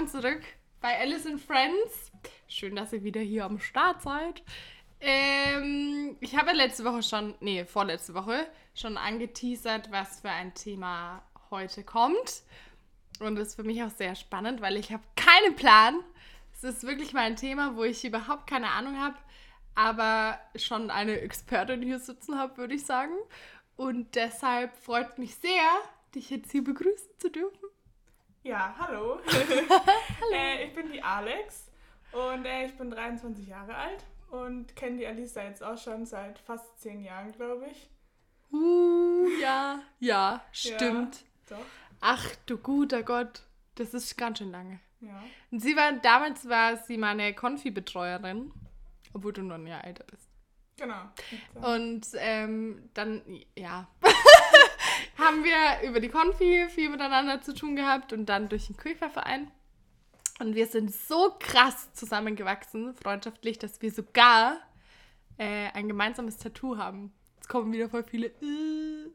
willkommen zurück bei Alice and Friends. Schön, dass ihr wieder hier am Start seid. Ähm, ich habe letzte Woche schon, nee, vorletzte Woche schon angeteasert, was für ein Thema heute kommt. Und das ist für mich auch sehr spannend, weil ich habe keinen Plan. Es ist wirklich mal ein Thema, wo ich überhaupt keine Ahnung habe, aber schon eine Expertin hier sitzen habe, würde ich sagen. Und deshalb freut mich sehr, dich jetzt hier begrüßen zu dürfen. Ja, hallo. hallo. Äh, ich bin die Alex und äh, ich bin 23 Jahre alt und kenne die Alisa jetzt auch schon seit fast zehn Jahren, glaube ich. Uh, ja, ja, stimmt. Ja, doch. Ach du guter Gott, das ist ganz schön lange. Ja. Und sie war, damals war sie meine Konfi-Betreuerin, obwohl du noch ein Jahr älter bist. Genau. Und ähm, dann, ja, haben wir über die Konfi viel miteinander zu tun gehabt und dann durch den Kühlverein. Und wir sind so krass zusammengewachsen, freundschaftlich, dass wir sogar äh, ein gemeinsames Tattoo haben. Jetzt kommen wieder voll viele äh,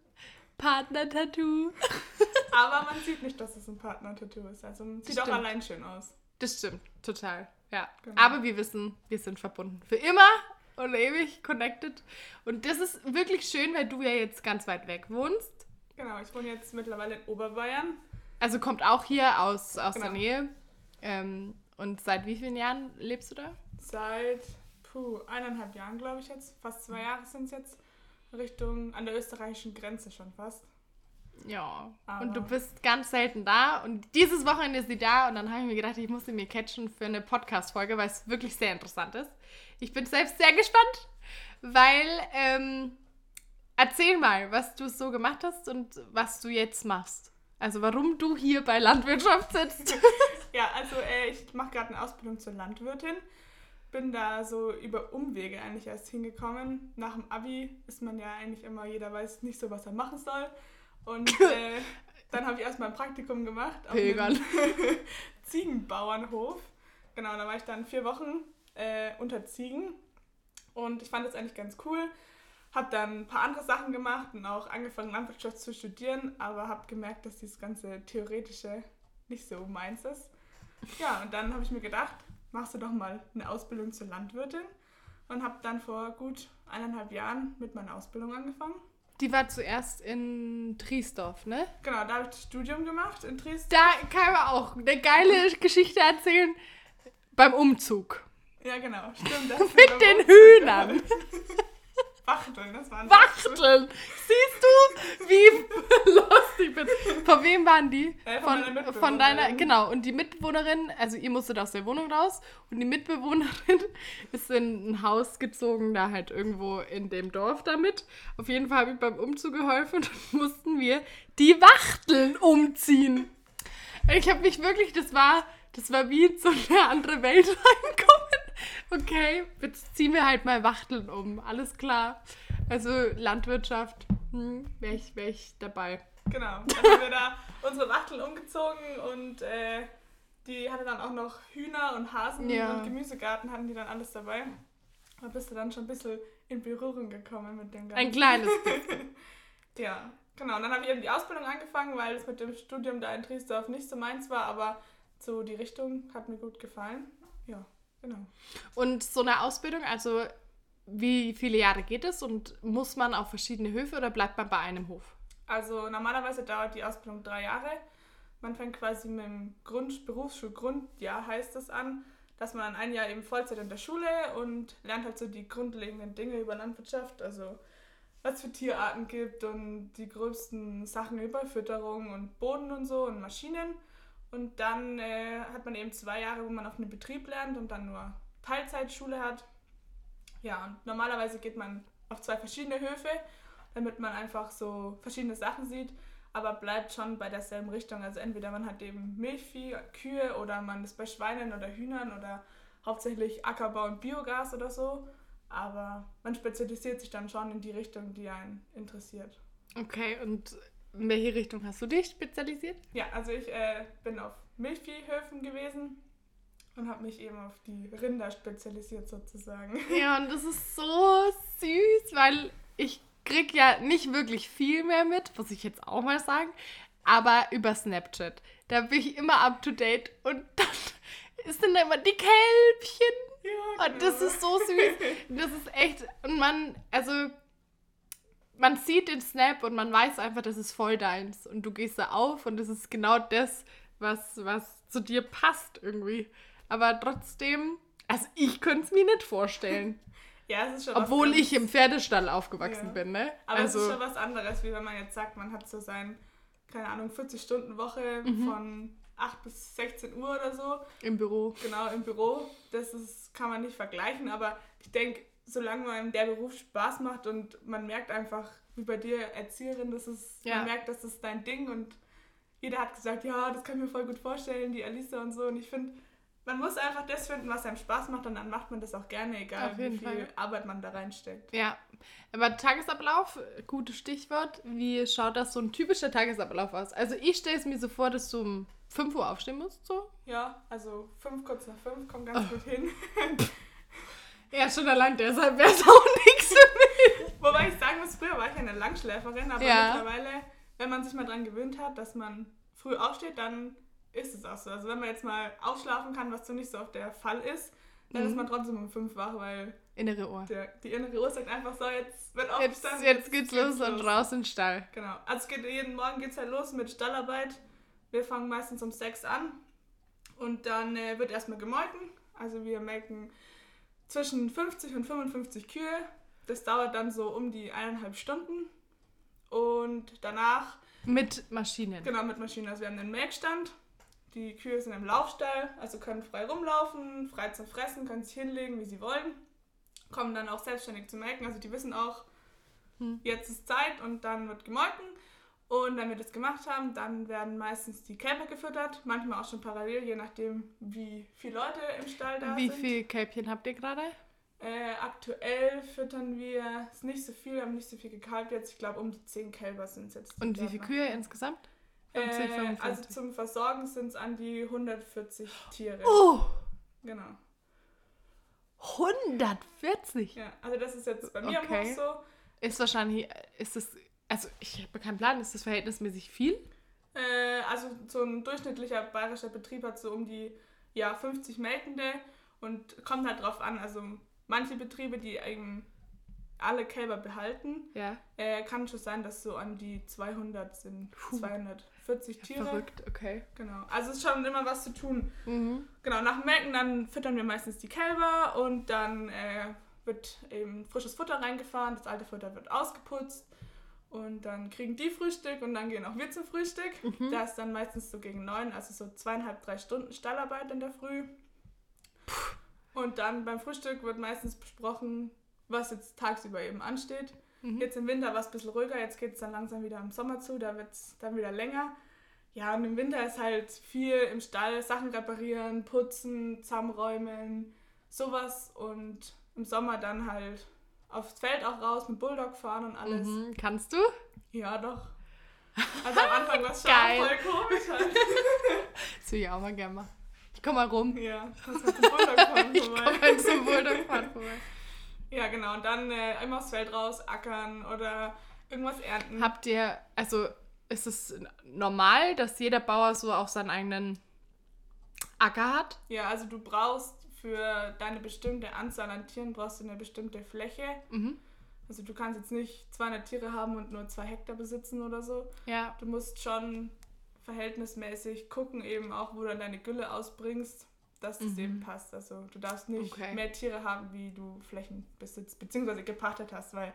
Partner-Tattoo. Aber man sieht nicht, dass es ein Partner-Tattoo ist. Also man sieht auch allein schön aus. Das stimmt, total. Ja. Genau. Aber wir wissen, wir sind verbunden. Für immer und ewig connected. Und das ist wirklich schön, weil du ja jetzt ganz weit weg wohnst. Genau, ich wohne jetzt mittlerweile in Oberbayern. Also kommt auch hier aus, aus genau. der Nähe. Ähm, und seit wie vielen Jahren lebst du da? Seit puh, eineinhalb Jahren, glaube ich jetzt. Fast zwei Jahre sind es jetzt. Richtung an der österreichischen Grenze schon fast. Ja, Aber und du bist ganz selten da. Und dieses Wochenende ist sie da. Und dann habe ich mir gedacht, ich muss sie mir catchen für eine Podcast-Folge, weil es wirklich sehr interessant ist. Ich bin selbst sehr gespannt, weil ähm, erzähl mal, was du so gemacht hast und was du jetzt machst. Also warum du hier bei Landwirtschaft sitzt. ja, also äh, ich mache gerade eine Ausbildung zur Landwirtin. Bin da so über Umwege eigentlich erst hingekommen. Nach dem Abi ist man ja eigentlich immer, jeder weiß nicht so, was er machen soll. Und äh, dann habe ich erstmal ein Praktikum gemacht auf einem Ziegenbauernhof. Genau, da war ich dann vier Wochen äh, unter Ziegen. Und ich fand das eigentlich ganz cool. Habe dann ein paar andere Sachen gemacht und auch angefangen, Landwirtschaft zu studieren, aber habe gemerkt, dass dieses ganze Theoretische nicht so meins ist. Ja, und dann habe ich mir gedacht, machst du doch mal eine Ausbildung zur Landwirtin und habe dann vor gut eineinhalb Jahren mit meiner Ausbildung angefangen. Die war zuerst in Triesdorf, ne? Genau, da habe ich das Studium gemacht in Triesdorf. Da kann man auch eine geile Geschichte erzählen beim Umzug. Ja, genau, stimmt. Mit den Hühnern. Wachteln, das waren Wachteln. Siehst du, wie lustig ich bin? Von wem waren die? Äh, von, von, von deiner, genau. Und die Mitbewohnerin, also ihr musstet aus der Wohnung raus und die Mitbewohnerin ist in ein Haus gezogen, da halt irgendwo in dem Dorf damit. Auf jeden Fall habe ich beim Umzug geholfen und dann mussten wir die Wachteln umziehen. Ich habe mich wirklich, das war, das war wie in so eine andere Welt reinkommen. Okay, jetzt ziehen wir halt mal Wachteln um. Alles klar. Also Landwirtschaft, hm, wäre ich, wär ich dabei. Genau. Dann haben wir da unsere Wachteln umgezogen und äh, die hatte dann auch noch Hühner und Hasen ja. und Gemüsegarten hatten die dann alles dabei. Da bist du dann schon ein bisschen in Berührung gekommen mit dem Ganzen. Ein kleines bisschen. ja, genau. Und dann habe ich eben die Ausbildung angefangen, weil es mit dem Studium da in Triesdorf nicht so meins war, aber so die Richtung hat mir gut gefallen. Ja. Genau. Und so eine Ausbildung, also wie viele Jahre geht es und muss man auf verschiedene Höfe oder bleibt man bei einem Hof? Also normalerweise dauert die Ausbildung drei Jahre. Man fängt quasi mit dem Grund, Berufsschulgrundjahr heißt es an, dass man dann ein Jahr eben Vollzeit in der Schule und lernt halt so die grundlegenden Dinge über Landwirtschaft, also was für Tierarten gibt und die gröbsten Sachen über Fütterung und Boden und so und Maschinen. Und dann äh, hat man eben zwei Jahre, wo man auf einem Betrieb lernt und dann nur Teilzeitschule hat. Ja, und normalerweise geht man auf zwei verschiedene Höfe, damit man einfach so verschiedene Sachen sieht, aber bleibt schon bei derselben Richtung. Also entweder man hat eben Milchvieh, Kühe oder man ist bei Schweinen oder Hühnern oder hauptsächlich Ackerbau und Biogas oder so. Aber man spezialisiert sich dann schon in die Richtung, die einen interessiert. Okay, und in welche Richtung hast du dich spezialisiert? Ja, also ich äh, bin auf Milchviehhöfen gewesen und habe mich eben auf die Rinder spezialisiert sozusagen. Ja, und das ist so süß, weil ich krieg ja nicht wirklich viel mehr mit, muss ich jetzt auch mal sagen, aber über Snapchat. Da bin ich immer up to date. Und dann ist dann immer die Kälbchen. Ja, Und das genau. ist so süß. Das ist echt. Und man, also, man sieht den Snap und man weiß einfach, das ist voll deins. Und du gehst da auf und das ist genau das, was, was zu dir passt irgendwie. Aber trotzdem, also ich könnte es mir nicht vorstellen. Ja, es ist schon Obwohl ich im Pferdestall aufgewachsen Ja. bin, ne? Aber es ist also, schon was anderes, wie wenn man jetzt sagt, man hat so sein, keine Ahnung, 40-Stunden-Woche Mhm. von 8 bis 16 Uhr oder so, im Büro. genau im Büro. Das ist, kann man nicht vergleichen, aber ich denke, solange man der Beruf Spaß macht und man merkt einfach, wie bei dir Erzieherin, das ist, Ja. man merkt, das ist dein Ding und jeder hat gesagt, ja, das kann ich mir voll gut vorstellen, die Alisa und so. Und ich finde, man muss einfach das finden, was einem Spaß macht und dann macht man das auch gerne, egal wie viel Fall. Arbeit man da reinsteckt. Ja, aber Tagesablauf, gutes Stichwort. Wie schaut das so ein typischer Tagesablauf aus? Also ich stelle es mir so vor, dass du um 5 Uhr aufstehen musst, so. Ja, also fünf, kurz nach fünf, kommt Oh. ganz gut hin. Ja, schon allein deshalb wäre es auch nichts für mich. Wobei ich sagen muss, früher war ich eine Langschläferin, aber Ja. mittlerweile, wenn man sich mal dran gewöhnt hat, dass man früh aufsteht, dann ist es auch so. Also wenn man jetzt mal ausschlafen kann, was so nicht so oft der Fall ist, dann Mhm. ist man trotzdem um fünf wach, weil Innere Ohr. der, die innere Uhr sagt einfach so, jetzt wird Jetzt, aufgestanden. jetzt geht's los und raus in den Stall. Genau. Also geht, jeden Morgen geht es halt los mit Stallarbeit. Wir fangen meistens um sechs an und dann äh, wird erstmal gemolken. Also wir melken zwischen 50 und 55 Kühe. Das dauert dann so um die eineinhalb Stunden. Und danach, Mit Maschinen. genau mit Maschinen, also wir haben einen Melkstand. Die Kühe sind im Laufstall, also können frei rumlaufen, frei zum Fressen, können sich hinlegen, wie sie wollen. Kommen dann auch selbstständig zu melken. Also die wissen auch, Hm. jetzt ist Zeit und dann wird gemolken. Und wenn wir das gemacht haben, dann werden meistens die Kälber gefüttert, manchmal auch schon parallel, je nachdem, wie viele Leute im Stall da Wie sind. viel Kälbchen habt ihr gerade? Äh, aktuell füttern wir es nicht so viel, haben nicht so viel gekalbt jetzt. Ich glaube, um die 10 Kälber sind es jetzt. Und wie viele. Kühe insgesamt? 50, Äh, 55. also zum Versorgen sind es an die 140 Tiere. Oh, Genau. 140. Ja, also das ist jetzt bei mir Okay. Haus so. Ist wahrscheinlich, ist das, also ich habe keinen Plan, ist das verhältnismäßig viel? Äh, also so ein durchschnittlicher bayerischer Betrieb hat so um die ja, 50 Melkende und kommt halt drauf an. Also manche Betriebe, die eben alle Kälber behalten, Ja. äh, kann schon sein, dass so an die 200 sind. Puh. 240 Tiere. Verrückt, okay. Genau. Also es ist schon immer was zu tun. Mhm. Genau, nach dem Melken dann füttern wir meistens die Kälber und dann äh, wird eben frisches Futter reingefahren, das alte Futter wird ausgeputzt und dann kriegen die Frühstück und dann gehen auch wir zum Frühstück. Mhm. Da ist dann meistens so gegen neun, also so zweieinhalb, drei Stunden Stallarbeit in der Früh. Und dann beim Frühstück wird meistens besprochen, was jetzt tagsüber eben ansteht. Mhm. Jetzt im Winter war es ein bisschen ruhiger, jetzt geht es dann langsam wieder im Sommer zu, da wird es dann wieder länger. Ja, und im Winter ist halt viel im Stall, Sachen reparieren, putzen, zusammenräumen, sowas. Und im Sommer dann halt aufs Feld auch raus, mit Bulldog fahren und alles. Mhm. Kannst du? Ja, doch. Also am Anfang war es schon voll komisch halt. Das will ich auch mal gerne machen. Ich komm mal rum. Ja, mit dem Bulldog fahren Ich vorbei. komme mal zum Bulldog-Fahren vorbei. Ja, genau. Und dann äh, immer aufs Feld raus, ackern oder irgendwas ernten. Habt ihr, also ist es normal, dass jeder Bauer so auch seinen eigenen Acker hat? Ja, also du brauchst für deine bestimmte Anzahl an Tieren brauchst du eine bestimmte Fläche. Mhm. Also du kannst jetzt nicht 200 Tiere haben und nur zwei Hektar besitzen oder so. Ja. Du musst schon verhältnismäßig gucken, eben auch, wo du dann deine Gülle ausbringst, dass das Mhm. eben passt. Also du darfst nicht Okay. mehr Tiere haben, wie du Flächen besitzt, beziehungsweise gepachtet hast, weil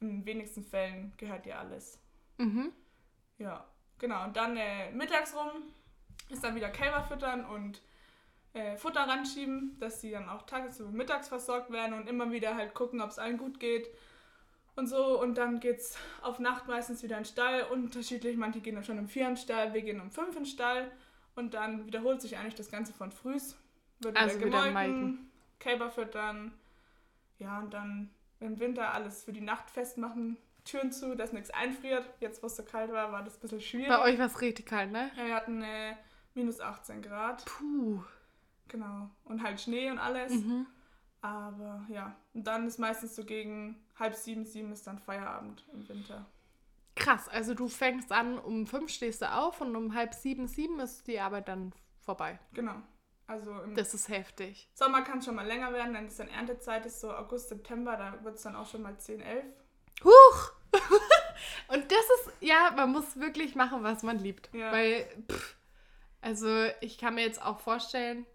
in wenigsten Fällen gehört dir alles. Mhm. Ja, genau. Und dann äh, mittags rum ist dann wieder Kälber füttern und äh, Futter ranschieben, dass sie dann auch tages- und mittags versorgt werden und immer wieder halt gucken, ob es allen gut geht und so. Und dann geht's auf Nacht meistens wieder in den Stall. Unterschiedlich, manche gehen dann schon um vier in den Stall, wir gehen um fünf in den Stall. Und dann wiederholt sich eigentlich das Ganze von frühs. Wird Also wieder gemolken. Kälber füttern. Ja, und dann im Winter alles für die Nacht festmachen. Türen zu, dass nichts einfriert. Jetzt, wo es so kalt war, war das ein bisschen schwierig. Bei euch war es richtig kalt, ne? Ja, wir hatten äh, minus 18 Grad, Puh. Genau. Und halt Schnee und alles. Mhm. Aber ja, und dann ist meistens so gegen halb sieben, sieben ist dann Feierabend im Winter. Krass, also du fängst an, um fünf stehst du auf und um halb sieben, sieben ist die Arbeit dann vorbei. Genau. Also im Das ist heftig. Sommer kann es schon mal länger werden, dann ist dann Erntezeit, ist so August, September, da wird es dann auch schon mal 10, 11. Huch! und das ist, ja, man muss wirklich machen, was man liebt. Ja. Weil, pff, also ich kann mir jetzt auch vorstellen,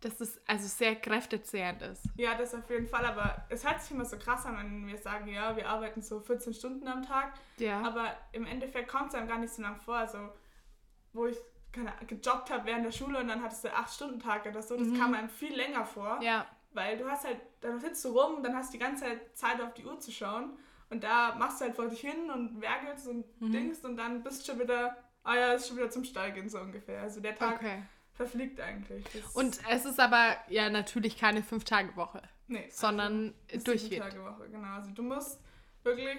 dass es also sehr kräftezehrend ist. Ja, das auf jeden Fall, aber es hört sich immer so krass an, wenn wir sagen, ja, wir arbeiten so 14 Stunden am Tag, Ja. aber im Endeffekt kommt es einem gar nicht so lang vor. Also, wo ich keine, gejobbt habe während der Schule und dann hattest du 8-Stunden-Tag oder so, das kam einem viel länger vor. Mhm. ja. Weil du hast halt, dann sitzt du rum und dann hast du die ganze Zeit Zeit auf die Uhr zu schauen. Und da machst du halt vor dich hin und werkelst und Mhm. Dings und dann bist du schon wieder, ah ja, ist schon wieder zum Stall gehen, so ungefähr. Also der Tag Okay. Verfliegt eigentlich. Das Und es ist aber ja natürlich keine Fünf-Tage-Woche, nee, sondern ist durchgehend. sieben Tage Woche, genau. Also du musst wirklich,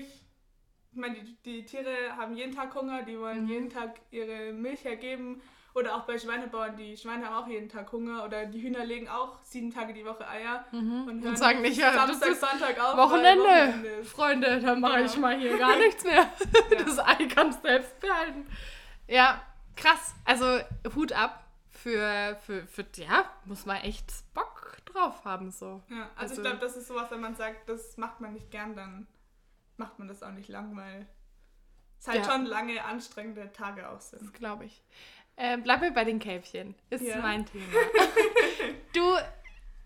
ich meine, die, die Tiere haben jeden Tag Hunger, die wollen Mhm. jeden Tag ihre Milch hergeben. Oder auch bei Schweinebauern, die Schweine haben auch jeden Tag Hunger. Oder die Hühner legen auch sieben Tage die Woche Eier. Mhm. Und, Und sagen nicht, ja, das Samstag, ist Sonntag auf. Wochenende. Wochenende. Freunde, dann mache ich Genau. mal hier gar nichts mehr. Ja. Das Ei kannst du selbst behalten. Ja, krass. Also Hut ab für, für, für, ja, muss man echt Bock drauf haben so. Ja, also, Also- ich glaube, das ist sowas, wenn man sagt, das macht man nicht gern, dann macht man das auch nicht lang, weil es halt Ja. schon lange anstrengende Tage auch sind. Das glaube ich. Ähm, bleiben wir bei den Kälbchen. Ist Ja. mein Thema. du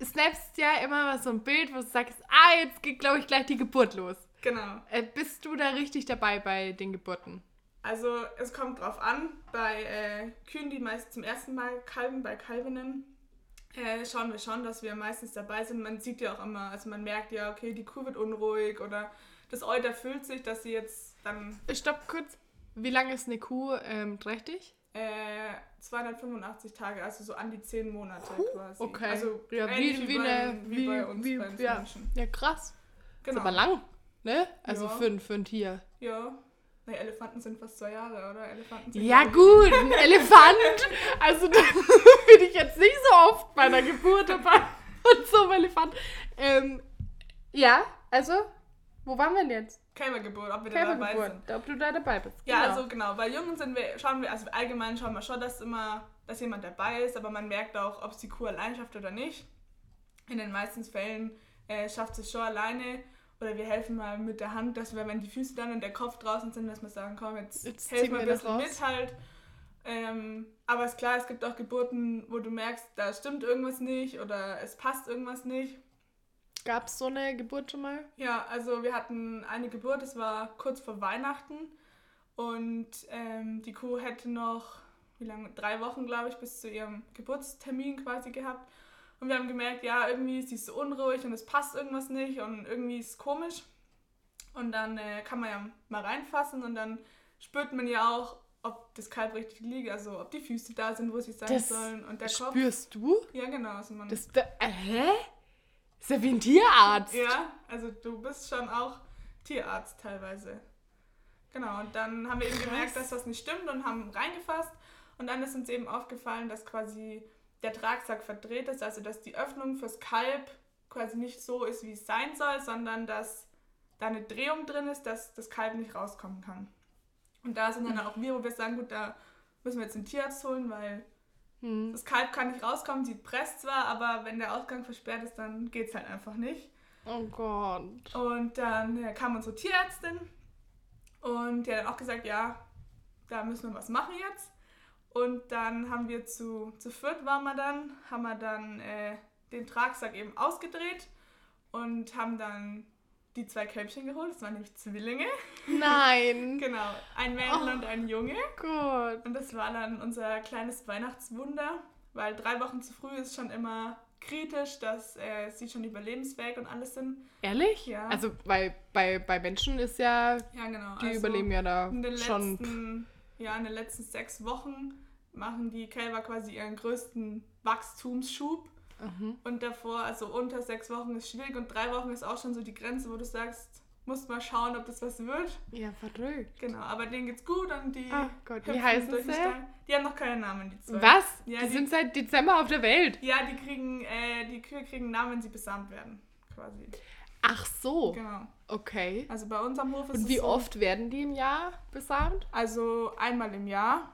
snapst ja immer mal so ein Bild, wo du sagst, ah, jetzt geht, glaube ich, gleich die Geburt los. Genau. Äh, bist du da richtig dabei bei den Geburten? Also es kommt drauf an, bei äh, Kühen, die meist zum ersten Mal kalben, bei Kalbinnen, äh, schauen wir schon, dass wir meistens dabei sind. Man sieht ja auch immer, also man merkt ja, okay, die Kuh wird unruhig oder das Euter fühlt sich, dass sie jetzt dann Stopp kurz. Wie lange ist eine Kuh ähm, trächtig? äh, 285 Tage, also so an die 10 Monate quasi. Okay. Also ja, wie, wie, bei, eine, wie, bei uns, wie, bei uns ja. Menschen. ja, krass. Genau. Ist aber lang, ne? Also Ja. für, für ein Tier. Ja. Naja, Elefanten sind fast zwei Jahre, oder? Elefanten sind Ja, gut, ein Elefant. Also da bin ich jetzt nicht so oft bei einer Geburt dabei und so einem Elefant. Ähm, ja, also, wo waren wir denn jetzt? Kälbergeburt, ob wir da dabei sind. Ob du da dabei bist. Ja, Genau. also genau, bei Jungen sind wir, schauen wir, also allgemein schauen wir schon, dass immer, dass jemand dabei ist, aber man merkt auch, ob es die Kuh allein schafft oder nicht. In den meisten Fällen äh, schafft es schon alleine oder wir helfen mal mit der Hand, dass wir, wenn die Füße dann und der Kopf draußen sind, dass wir sagen, komm, jetzt, Jetzt helfen wir ein bisschen mit halt. Ähm, aber ist klar, es gibt auch Geburten, wo du merkst, da stimmt irgendwas nicht oder es passt irgendwas nicht. Gab es so eine Geburt schon mal? Ja, also wir hatten eine Geburt, es war kurz vor Weihnachten und ähm, die Kuh hätte noch, wie lange, drei Wochen, glaube ich, bis zu ihrem Geburtstermin quasi gehabt. Und wir haben gemerkt, ja, irgendwie ist sie so unruhig und es passt irgendwas nicht und irgendwie ist es komisch. Und dann äh, kann man ja mal reinfassen und dann spürt man ja auch, ob das Kalb richtig liegt, also ob die Füße da sind, wo sie sein Das sollen und der Kopf. Spürst du? Ja, genau. Also man, Das, da, äh, hä? Ist ja wie ein Tierarzt. Ja, also du bist schon auch Tierarzt teilweise. Genau, und dann haben wir eben Krass. gemerkt, dass das nicht stimmt und haben reingefasst. Und dann ist uns eben aufgefallen, dass quasi der Tragsack verdreht ist, also dass die Öffnung fürs Kalb quasi nicht so ist, wie es sein soll, sondern dass da eine Drehung drin ist, dass das Kalb nicht rauskommen kann. Und da sind dann auch wir, wo wir sagen, gut, da müssen wir jetzt den Tierarzt holen, weil Hm. das Kalb kann nicht rauskommen, sie presst zwar, aber wenn der Ausgang versperrt ist, dann geht es halt einfach nicht. Oh Gott. Und dann kam unsere Tierärztin und die hat dann auch gesagt, ja, da müssen wir was machen jetzt. Und dann haben wir zu, zu viert waren wir dann, haben wir dann äh, den Tragsack eben ausgedreht und haben dann die zwei Kälbchen geholt. Das waren nämlich Zwillinge. Nein. Genau, ein Mädel Oh. und ein Junge. Gott. Und das war dann unser kleines Weihnachtswunder, weil drei Wochen zu früh ist schon immer kritisch, dass äh, sie schon überlebensfähig und alles sind. Ehrlich? Ja. Also bei, bei, bei Menschen ist ja, Ja, genau. die also überleben ja da schon. Ja, in den letzten sechs Wochen machen die Kälber quasi ihren größten Wachstumsschub. Mhm. Und davor, also unter sechs Wochen ist schwierig und drei Wochen ist auch schon so die Grenze, wo du sagst, musst mal schauen, ob das was wird. Ja, verrückt. Genau, aber denen geht's gut und die Ach Gott, wie heißen sie? Die haben noch keinen Namen, die zwei. Was? Ja, die, die- sind seit Dezember auf der Welt. Ja, die kriegen, äh, die Kühe kriegen Namen, wenn sie besamt werden, quasi. Ach so. Genau. Okay. Also bei uns am Hof ist Und es wie so, oft werden die im Jahr besamt? Also einmal im Jahr.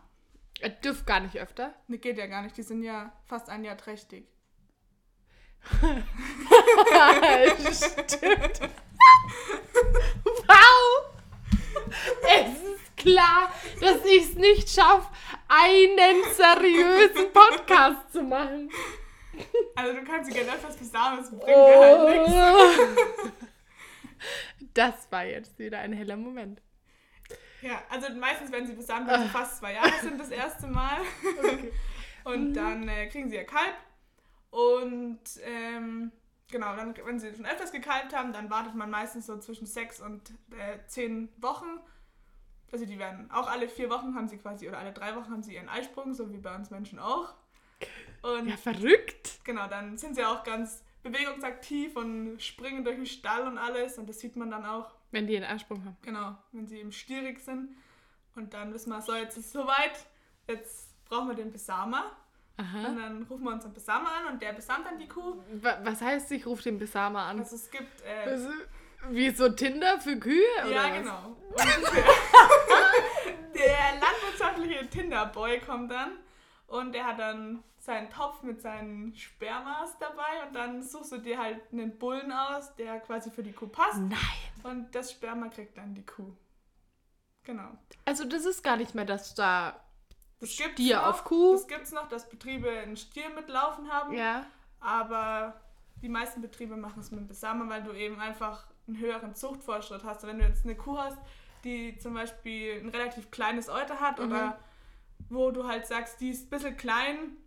Äh, dürft gar nicht öfter. Ne, geht ja gar nicht. Die sind ja fast ein Jahr trächtig. Stimmt. wow! Es ist klar, dass ich es nicht schaffe, einen seriösen Podcast zu machen. Also du kannst sie gerne etwas besamen, das bringt dir halt nichts. Oh. Das war jetzt wieder ein heller Moment. Ja, also meistens werden sie besamt, wenn sie fast zwei Jahre sind das erste Mal. Und dann äh, kriegen sie ihr Kalb. Und ähm, genau, dann, wenn sie schon öfters gekalbt haben, dann wartet man meistens so zwischen sechs und äh, zehn Wochen. Also die werden auch alle vier Wochen haben sie quasi, oder alle drei Wochen haben sie ihren Eisprung, so wie bei uns Menschen auch. Und Ja, verrückt. genau, dann sind sie auch ganz bewegungsaktiv und springen durch den Stall und alles. Und das sieht man dann auch. Wenn die einen Ersprung haben. Genau, wenn sie eben stierig sind. Und dann wissen wir, so, jetzt ist es soweit. Jetzt brauchen wir den Besamer. Aha. Und dann rufen wir unseren Besamer an und der besamt dann die Kuh. Wa- Was heißt, ich rufe den Besamer an? Also es gibt. Äh, Also, wie so Tinder für Kühe? Oder ja, was? genau. Der landwirtschaftliche Tinderboy kommt dann und der hat dann seinen Topf mit seinen Spermas dabei und dann suchst du dir halt einen Bullen aus, der quasi für die Kuh passt. Nein. Und das Sperma kriegt dann die Kuh. Genau. Also, das ist gar nicht mehr, dass da. Das gibt's Stier noch, auf Kuh? Das gibt es noch, dass Betriebe einen Stier mitlaufen haben. Ja. Aber die meisten Betriebe machen es mit dem Besamer, weil du eben einfach einen höheren Zuchtfortschritt hast. Wenn du jetzt eine Kuh hast, die zum Beispiel ein relativ kleines Euter hat Mhm. oder wo du halt sagst, die ist ein bisschen klein,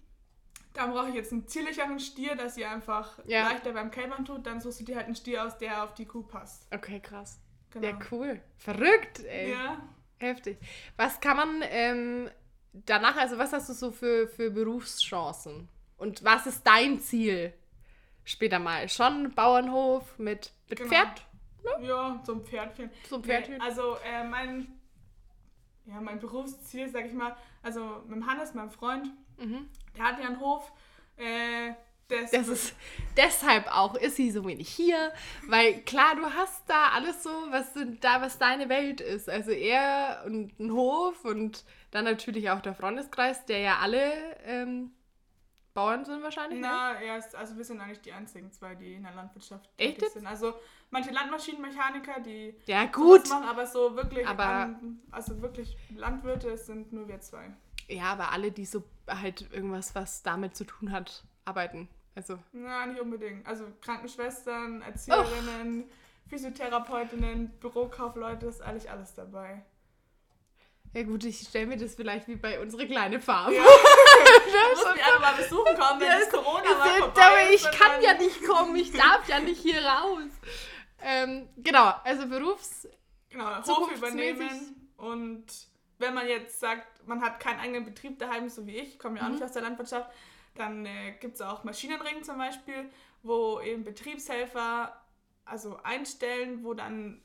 dann brauche ich jetzt einen zierlicheren Stier, dass sie einfach Ja. leichter beim Kälbern tut, dann suchst du dir halt einen Stier aus, der auf die Kuh passt. Okay, krass. Genau. Ja, cool. Verrückt, ey. Ja. Heftig. Was kann man ähm, danach, also was hast du so für, für Berufschancen? Und was ist dein Ziel später mal? Schon Bauernhof mit, mit Genau. Pferd? Ja, so ein Pferdchen. So ein Nee, Pferdchen? also äh, mein, ja, mein Berufsziel, sag ich mal, also mit Hannes, meinem Freund, Mhm. der hat ja einen Hof, äh, das, Das ist deshalb auch ist sie so wenig hier, weil klar, du hast da alles so, was sind da was deine Welt ist. Also er und ein Hof und dann natürlich auch der Freundeskreis, der ja alle ähm, Bauern sind wahrscheinlich. ne? Na, ja, es- also wir sind eigentlich die einzigen zwei, die in der Landwirtschaft Echt sind. Also manche Landmaschinenmechaniker, die Ja gut. machen, aber so wirklich, Aber- an, also wirklich Landwirte sind nur wir zwei. Ja, aber alle, die so halt irgendwas, was damit zu tun hat, arbeiten. Also Na, nicht unbedingt. Also Krankenschwestern, Erzieherinnen, Physiotherapeutinnen, Bürokaufleute, ist eigentlich alles dabei. ja gut, ich stelle mir das vielleicht wie bei unserer kleinen Farm. Ja. Du musst mich einfach mal besuchen kommen, wenn das Corona mal vorbei aber ist. ich und kann ja nicht kommen, ich darf ja nicht hier raus. Ähm, genau, also Berufs... Genau, Hof übernehmen. Und wenn man jetzt sagt, man hat keinen eigenen Betrieb daheim, so wie ich, ich komme ja auch Mhm. nicht aus der Landwirtschaft, dann äh, gibt es auch Maschinenring zum Beispiel, wo eben Betriebshelfer also einstellen, wo dann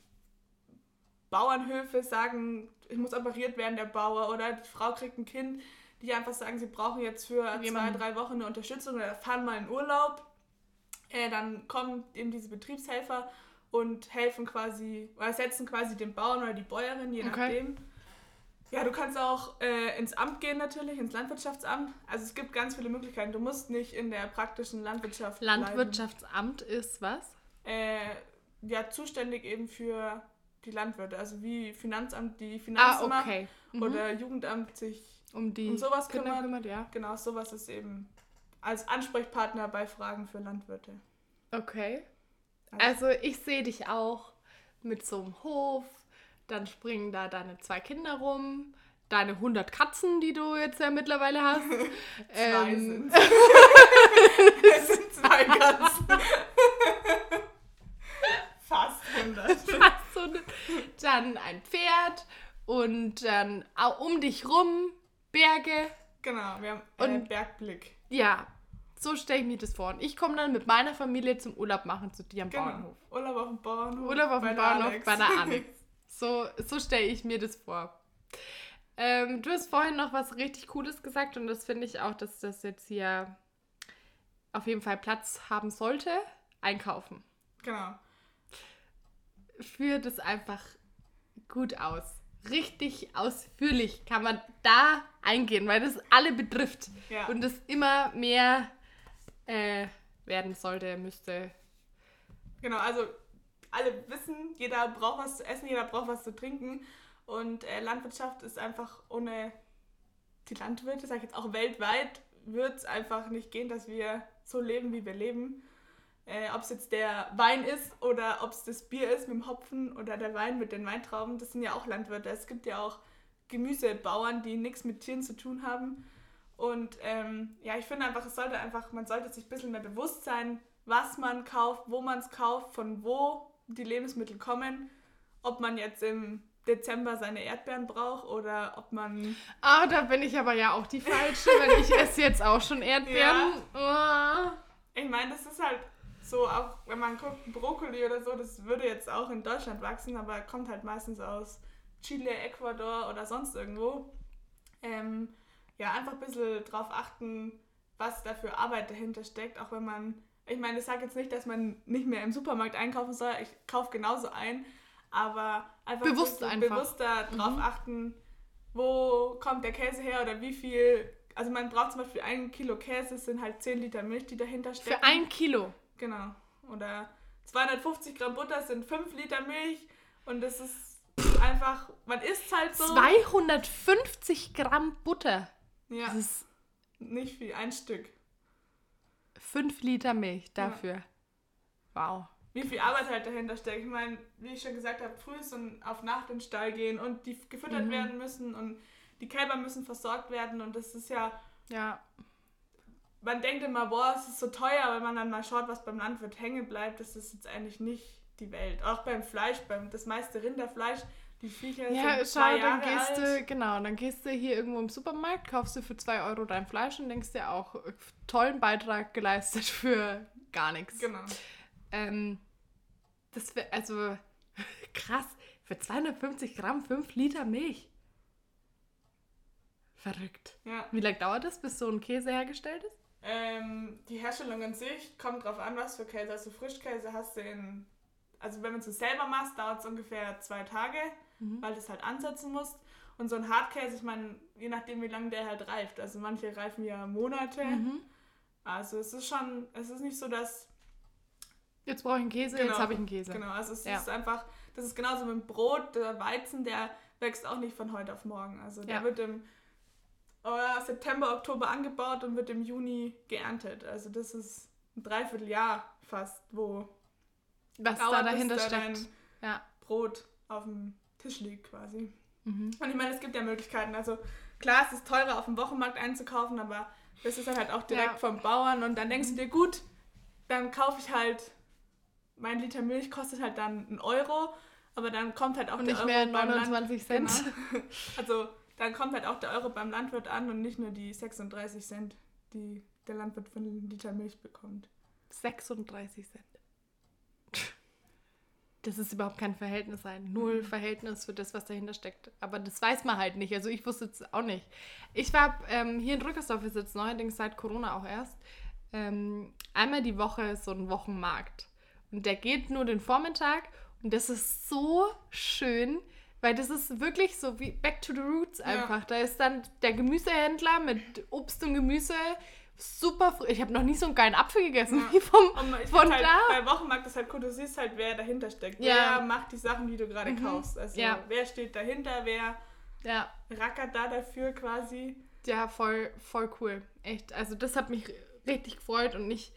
Bauernhöfe sagen, ich muss operiert werden, der Bauer, oder die Frau kriegt ein Kind, die einfach sagen, sie brauchen jetzt für zwei, Jemanden. drei Wochen eine Unterstützung oder fahren mal in Urlaub. Äh, dann kommen eben diese Betriebshelfer und helfen quasi, oder ersetzen quasi den Bauern oder die Bäuerin, je Okay. nachdem. Ja, du kannst auch äh, ins Amt gehen natürlich, ins Landwirtschaftsamt. Also es gibt ganz viele Möglichkeiten. Du musst nicht in der praktischen Landwirtschaft bleiben. Landwirtschaftsamt ist was? Äh, ja, zuständig eben für die Landwirte. Also wie Finanzamt die Ah, Finanzimmer okay. Mhm. oder Jugendamt sich um die um sowas Kinder kümmert. kümmert, ja. Genau, sowas ist eben als Ansprechpartner bei Fragen für Landwirte. Okay. Also ich sehe dich auch mit so einem Hof, dann springen da deine zwei Kinder rum, deine 100 Katzen, die du jetzt ja mittlerweile hast. Zwei Ähm, sind Es sind zwei Katzen. Fast 100. Fast so eine- dann ein Pferd und dann um dich rum Berge. Genau, wir haben äh, Und- Bergblick. Ja, so stelle ich mir das vor. Und ich komme dann mit meiner Familie zum Urlaub machen zu dir am Genau. Bauernhof. Urlaub auf dem Bauernhof. Urlaub auf dem der Bauernhof Alex. bei der Alex. So, so stelle ich mir das vor. Ähm, du hast vorhin noch was richtig Cooles gesagt und das finde ich auch, dass das jetzt hier auf jeden Fall Platz haben sollte. Einkaufen. Genau. führt es einfach gut aus. Richtig ausführlich kann man da eingehen, weil das alle betrifft Ja. und es immer mehr äh, werden sollte, müsste. Genau, also alle wissen, jeder braucht was zu essen, jeder braucht was zu trinken. Und äh, Landwirtschaft ist einfach ohne die Landwirte, sag ich jetzt auch weltweit, wird es einfach nicht gehen, dass wir so leben, wie wir leben. Äh, ob es jetzt der Wein ist oder ob es das Bier ist mit dem Hopfen oder der Wein mit den Weintrauben, das sind ja auch Landwirte. Es gibt ja auch Gemüsebauern, die nichts mit Tieren zu tun haben. Und ähm, ja, ich finde einfach, es sollte einfach, man sollte sich ein bisschen mehr bewusst sein, was man kauft, wo man es kauft, von wo die Lebensmittel kommen, ob man jetzt im Dezember seine Erdbeeren braucht oder ob man Ah, da bin ich aber ja auch die Falsche, weil ich esse jetzt auch schon Erdbeeren. Ah. Ich meine, das ist halt so, auch wenn man guckt, Brokkoli oder so, das würde jetzt auch in Deutschland wachsen, aber kommt halt meistens aus Chile, Ecuador oder sonst irgendwo. Ähm, ja, einfach ein bisschen drauf achten, was da für Arbeit dahinter steckt, auch wenn man, ich meine, ich sage jetzt nicht, dass man nicht mehr im Supermarkt einkaufen soll, ich kaufe genauso ein, aber einfach ein Bewusst bisschen einfach. bewusster drauf Mhm. achten, wo kommt der Käse her oder wie viel, also man braucht zum Beispiel ein Kilo Käse, es sind halt 10 Liter Milch, die dahinter stecken. Für ein Kilo. Genau. Oder 250 Gramm Butter sind 5 Liter Milch und das ist einfach, man isst halt so. 250 Gramm Butter. Ja, Das ist nicht viel, ein Stück. 5 Liter Milch dafür. Wow. Wie viel Arbeit halt dahinter steckt. Ich meine, wie ich schon gesagt habe, früh ist und auf Nacht in den Stall gehen und die gefüttert Mhm. werden müssen und die Kälber müssen versorgt werden und das ist ja, Ja. man denkt immer, boah, es ist so teuer, aber wenn man dann mal schaut, was beim Landwirt hängen bleibt, das ist jetzt eigentlich nicht die Welt. Auch beim Fleisch, beim das meiste Rinderfleisch, die Viecher Ja, sind schau, zwei dann Jahre gehst alt. du, genau, dann gehst du hier irgendwo im Supermarkt, kaufst du für 2 Euro dein Fleisch und denkst dir auch, äh, tollen Beitrag geleistet für gar nichts. Genau. Ähm, das wäre, also, krass, für 250 Gramm 5 Liter Milch. Verrückt. Ja. Wie lange dauert das, bis so ein Käse hergestellt ist? Ähm, die Herstellung an sich kommt drauf an, was für Käse. Also Frischkäse hast du in, also wenn man es selber macht, dauert es ungefähr zwei Tage, Mhm. weil du es halt ansetzen musst. Und so ein Hartkäse, ich meine, je nachdem wie lange der halt reift. Also manche reifen ja Monate. Mhm. Also es ist schon, es ist nicht so, dass Jetzt brauche ich einen Käse, Genau. jetzt habe ich einen Käse. Genau, also es Ja. ist einfach, das ist genauso mit dem Brot, der Weizen, der wächst auch nicht von heute auf morgen. Also der Ja. wird im äh, September, Oktober angebaut und wird im Juni geerntet. Also das ist ein Dreivierteljahr fast, wo Was dauert, da bis dahinter da steckt. dein Ja. Brot auf dem Tisch liegt quasi. Mhm. Und ich meine, es gibt ja Möglichkeiten. Also klar, es ist teurer auf dem Wochenmarkt einzukaufen, aber das ist dann halt auch direkt Ja. vom Bauern und dann denkst du dir, gut, dann kaufe ich halt, mein Liter Milch kostet halt dann einen Euro, aber dann kommt halt auch Und der nicht Euro mehr beim Land- 29 Cent. Genau. Also dann kommt halt auch der Euro beim Landwirt an und nicht nur die 36 Cent, die der Landwirt für einen Liter Milch bekommt. 36 Cent. Das ist überhaupt kein Verhältnis ein. Null Verhältnis für das, was dahinter steckt. Aber das weiß man halt nicht. Also ich wusste es auch nicht. Ich war ähm, hier in Rückersdorf, wir sitzen neuerdings seit Corona auch erst, ähm, einmal die Woche so ein Wochenmarkt. Und der geht nur den Vormittag und das ist so schön, weil das ist wirklich so wie Back to the Roots einfach. Da ist dann der Gemüsehändler mit Obst und Gemüse. Super, fr- ich habe noch nie so einen geilen Apfel gegessen Ja. wie vom, ich von halt, da. bei Wochenmarkt ist halt cool, du siehst halt, wer dahinter steckt. Ja. Wer macht die Sachen, die du gerade Mhm. kaufst. Also Ja. wer steht dahinter, wer Ja, rackert da dafür quasi. ja, voll, voll cool. Echt. Also das hat mich richtig gefreut und ich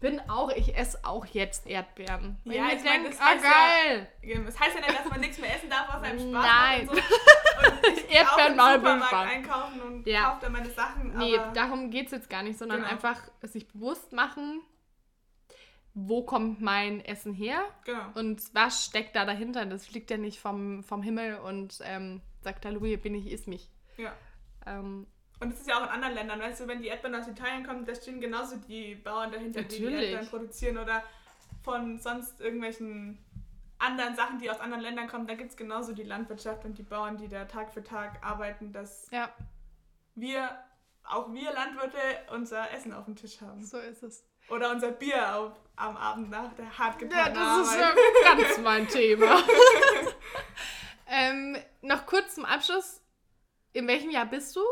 bin auch, ich esse auch jetzt Erdbeeren. Weil Ja, ich ich mir mein, denk, das ah heißt ja- geil. Das heißt ja nicht, dass man nichts mehr essen darf, was einem Spaß Nein. macht und so. Und ich Erdbeeren mal Supermarkt Bildbahn. einkaufen und Ja. kaufe dann meine Sachen. Nee, aber darum geht es jetzt gar nicht, sondern Genau. einfach sich bewusst machen, wo kommt mein Essen her genau. und was steckt da dahinter. Das fliegt ja nicht vom, vom Himmel und ähm, sagt, hallo, hier bin ich, iss mich. Ja. Ähm, Und das ist ja auch in anderen Ländern, weißt du, wenn die Erdbeeren aus Italien kommen, da stehen genauso die Bauern dahinter, die die Natürlich. Erdbeeren produzieren oder von sonst irgendwelchen anderen Sachen, die aus anderen Ländern kommen, da gibt es genauso die Landwirtschaft und die Bauern, die da Tag für Tag arbeiten, dass ja, wir, auch wir Landwirte, unser Essen auf dem Tisch haben. so ist es. Oder unser Bier auf, am Abend nach der hart Ja, das ist ja ganz mein Thema. ähm, noch kurz zum Abschluss. In welchem Jahr bist du?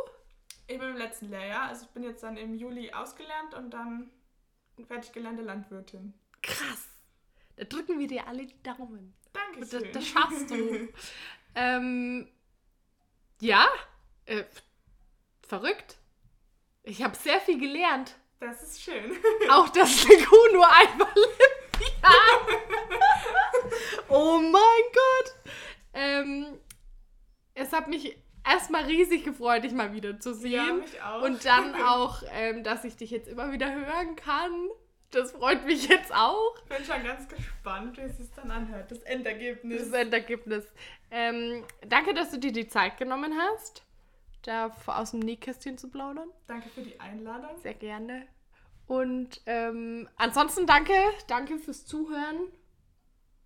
Ich bin im letzten Lehrjahr, also ich bin jetzt dann im Juli ausgelernt und dann fertig gelernte Landwirtin. Krass. Da drücken wir dir alle die Daumen. Das, Dankeschön. das schaffst du. ähm, ja, äh, verrückt. Ich habe sehr viel gelernt. Das ist schön. Auch, dass eine Kuh nur einmal im Jahr. oh mein Gott. Ähm, es hat mich erstmal riesig gefreut, dich mal wieder zu Ja, sehen. mich auch. Und dann auch, ähm, dass ich dich jetzt immer wieder hören kann. Das freut mich jetzt auch. Ich bin schon ganz gespannt, wie es sich dann anhört. Das Endergebnis. Das Endergebnis. Ähm, danke, dass du dir die Zeit genommen hast, da aus dem Nähkästchen zu plaudern. Danke für die Einladung. Sehr gerne. Und ähm, ansonsten danke, danke fürs Zuhören.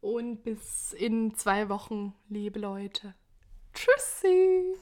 Und bis in zwei Wochen, liebe Leute. Tschüssi.